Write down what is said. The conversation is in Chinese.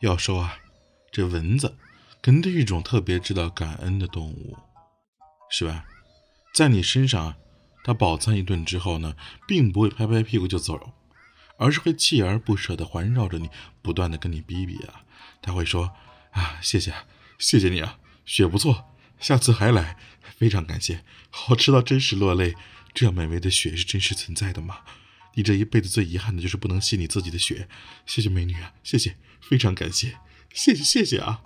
要说啊，这蚊子肯定是一种特别知道感恩的动物，是吧？在你身上啊，它饱餐一顿之后呢，并不会拍拍屁股就走，而是会锲而不舍地环绕着你，不断地跟你逼逼啊。他会说：“啊，谢谢，谢谢你啊，血不错，下次还来，非常感谢，好吃到真是落泪。这样美味的血是真实存在的吗？你这一辈子最遗憾的就是不能吸你自己的血。谢谢美女啊，谢谢，非常感谢，谢谢谢谢啊。”